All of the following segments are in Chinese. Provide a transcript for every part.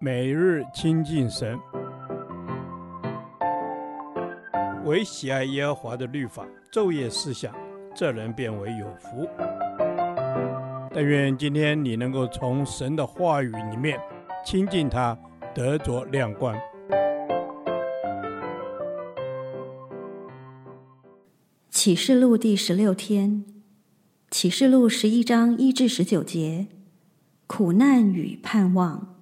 每日亲近神，唯喜爱耶和华的律法，昼夜思想，这人便为有福。但愿今天你能够从神的话语里面亲近他，得着亮光。启示录第十六天，启示录十一章一至十九节，苦难与盼望。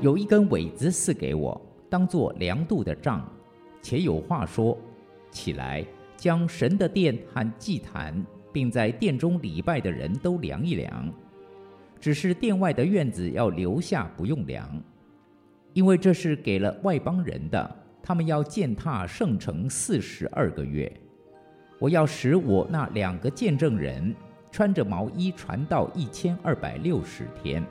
有一根苇子赐给我，当做量度的杖，且有话说：起来，将神的殿和祭坛，并在殿中礼拜的人都量一量。只是殿外的院子要留下，不用量，因为这是给了外邦人的，他们要践踏圣城四十二个月。我要使我那两个见证人穿着毛衣传道一千二百六十天。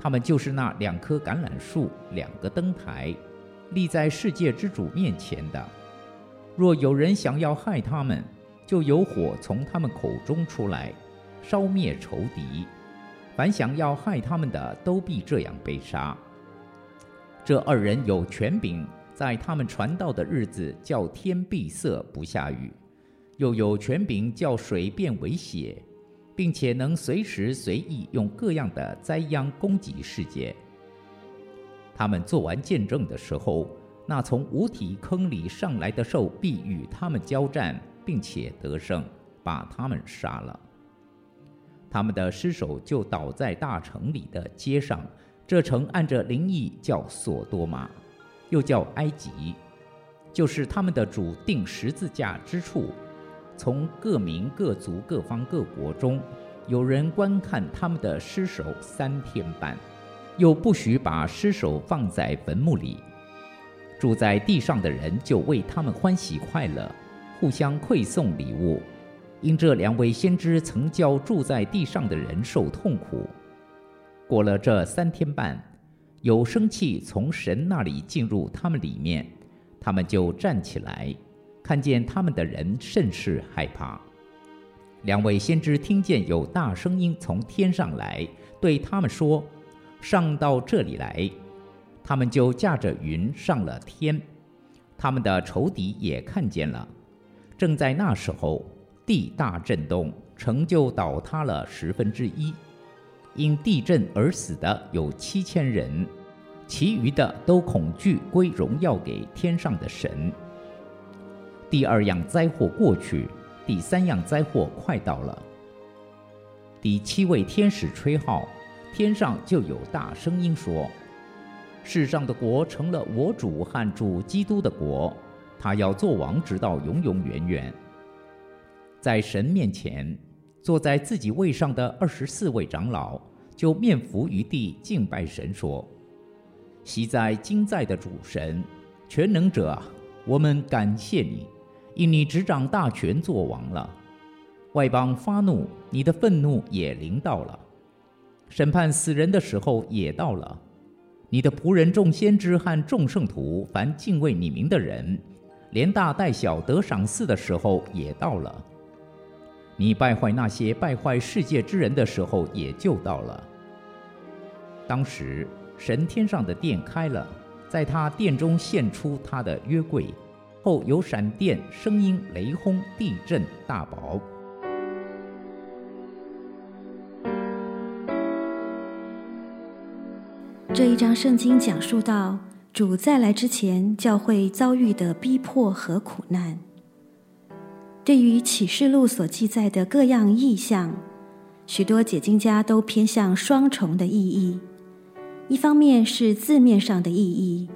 他们就是那两棵橄榄树，两个灯台，立在世界之主面前的。若有人想要害他们，就有火从他们口中出来，烧灭仇敌。凡想要害他们的，都必这样被杀。这二人有权柄，在他们传道的日子，叫天闭塞不下雨，又有权柄叫水变为血。并且能随时随意用各样的灾殃攻击世界。他们做完见证的时候，那从无底坑里上来的兽必与他们交战，并且得胜，把他们杀了。他们的尸首就倒在大城里的街上。这城按着灵意叫索多玛，又叫埃及，就是他们的主钉十字架之处。从各民、各族、各方、各国中，有人观看他们的尸首三天半，又不许把尸首放在坟墓里。住在地上的人就为他们欢喜快乐，互相馈送礼物，因这两位先知曾叫住在地上的人受痛苦。过了这三天半，有生气从神那里进入他们里面，他们就站起来。看见他们的人甚是害怕。两位先知听见有大声音从天上来，对他们说：“上到这里来。”他们就驾着云上了天。他们的仇敌也看见了。正在那时候，地大震动，城就倒塌了十分之一。因地震而死的有七千人，其余的都恐惧归荣耀给天上的神。第二样灾祸过去，第三样灾祸快到了。第七位天使吹号，天上就有大声音说：“世上的国成了我主和主基督的国，他要做王，直到永永远远。”在神面前，坐在自己位上的二十四位长老就面伏于地敬拜神，说：“昔在今在的主神，全能者，我们感谢你。”因你执掌大权作王了，外邦发怒，你的愤怒也临到了；审判死人的时候也到了。你的仆人众先知和众圣徒，凡敬畏你名的人，连大带小得赏赐的时候也到了。你败坏那些败坏世界之人的时候也就到了。当时神天上的殿开了，在他殿中现出他的约柜。后有闪电、声音、雷轰、地震、大雹。这一章圣经讲述到主再来之前，教会遭遇的逼迫和苦难。对于启示录所记载的各样意象，许多解经家都偏向双重的意义：一方面是字面上的意义。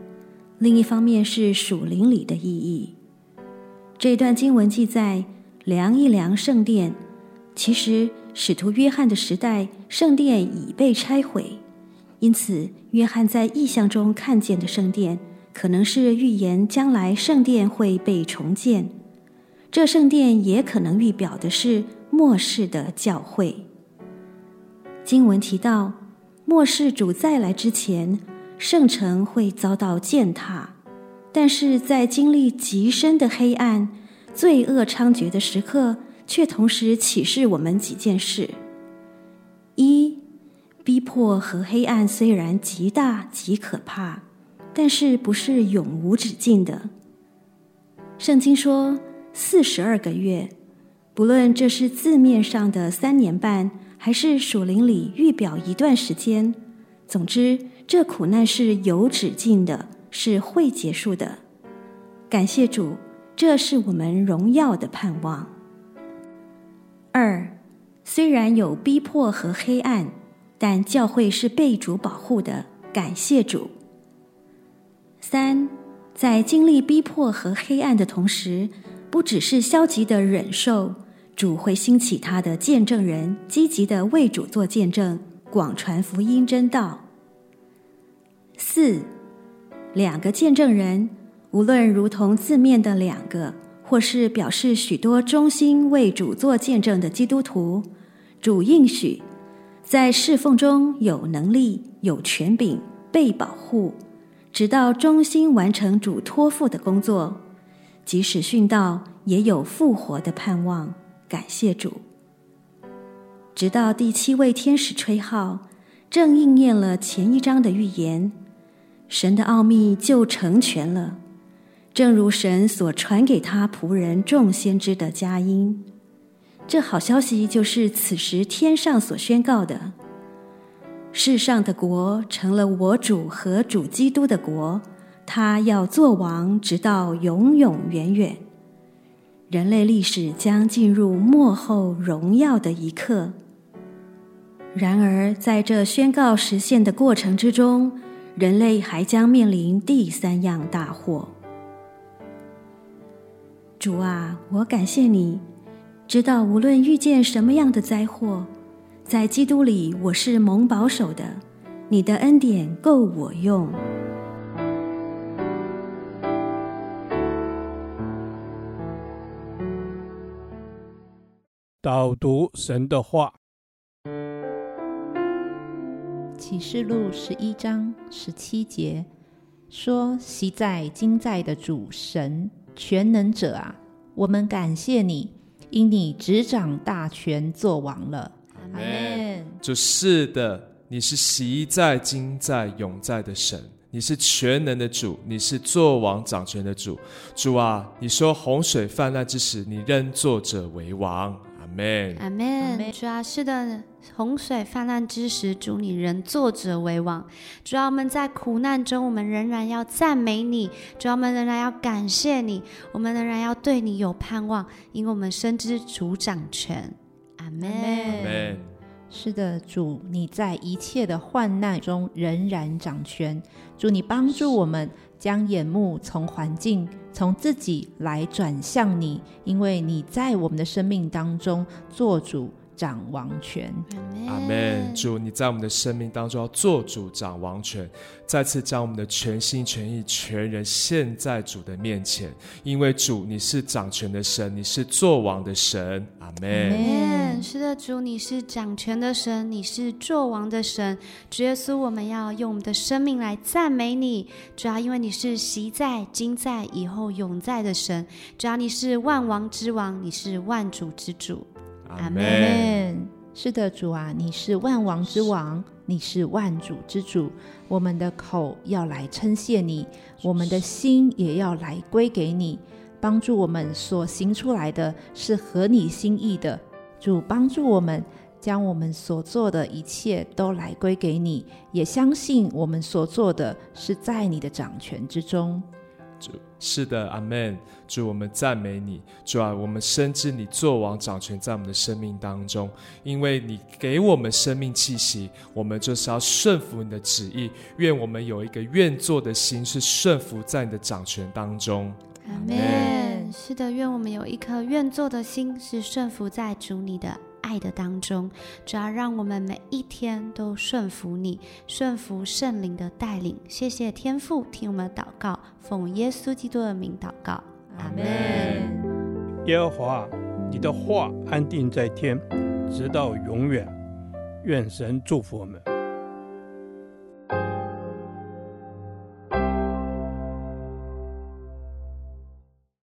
另一方面是属灵里的意义。这段经文记载量一量圣殿，其实使徒约翰的时代，圣殿已被拆毁，因此约翰在异象中看见的圣殿，可能是预言将来圣殿会被重建。这圣殿也可能预表的是末世的教会。经文提到，末世主再来之前。圣城会遭到践踏，但是在经历极深的黑暗、罪恶猖獗的时刻，却同时启示我们几件事：一、逼迫和黑暗虽然极大极可怕，但是不是永无止境的。圣经说四十二个月，不论这是字面上的三年半，还是属灵里预表一段时间，总之这苦难是有止境的。是会结束的，感谢主，这是我们荣耀的盼望。二，虽然有逼迫和黑暗，但教会是被主保护的，感谢主。三，在经历逼迫和黑暗的同时，不只是消极的忍受，主会兴起他的见证人，积极的为主做见证，广传福音真道。四。两个见证人，无论如同字面的两个，或是表示许多忠心为主做见证的基督徒，主应许在侍奉中有能力、有权柄、被保护，直到忠心完成主托付的工作。即使殉道，也有复活的盼望。感谢主！直到第七位天使吹号，正应验了前一章的预言。神的奥秘就成全了，正如神所传给他仆人众先知的佳音。这好消息就是此时天上所宣告的：世上的国成了我主和主基督的国，他要做王，直到永永远远。人类历史将进入末后荣耀的一刻。然而，在这宣告实现的过程之中，人类还将面临第三样大祸。主啊，我感谢你，知道无论遇见什么样的灾祸，在基督里我是蒙保守的，你的恩典够我用。导读神的话。启示录十一章十七节说：“昔在今在的主神全能者啊，我们感谢你，因你执掌大权做王了。”阿门。就是的，你是昔在今在永在的神，你是全能的主，你是作王掌权的主。主啊，你说洪水泛滥之时，你仍作者为王。阿门。阿门。主啊，是的。洪水泛滥之时，主你仍坐着为王。主啊，我们在苦难中，我们仍然要赞美你；主啊，我们仍然要感谢你；我们仍然要对你有盼望，因为我们深知主掌权。阿门。阿门。是的，主你在一切的患难中仍然掌权。主你帮助我们将眼目从环境、从自己来转向你，因为你在我们的生命当中做主。掌王权，阿门。主，你在我们的生命当中要做主掌王权，再次将我们的全心全意全人献在主的面前，因为主你是掌权的神，你是作王的神，阿门。是的，主你是掌权的神，你是作王的神。主耶稣，我们要用我们的生命来赞美你，主要因为你是昔在、今在、以后永在的神，主要你是万王之王，你是万主之主。阿门。是的，主啊，你是万王之王，你是万主之主。我们的口要来称谢你，我们的心也要来归给你。帮助我们所行出来的是合你心意的。主帮助我们，将我们所做的一切都来归给你，也相信我们所做的是在你的掌权之中。主是的，阿门。主，我们赞美你。主啊，我们深知你作王掌权在我们的生命当中，因为你给我们生命气息，我们就是要顺服你的旨意。愿我们有一个愿做的心，是顺服在你的掌权当中。阿门。是的，愿我们有一颗愿做的心，是顺服在主你的爱的当中，主要让我们每一天都顺服你，顺服圣灵的带领。谢谢天父，听我们祷告，奉耶稣基督的名祷告，阿门。耶和华，你的话安定在天，直到永远。愿神祝福我们。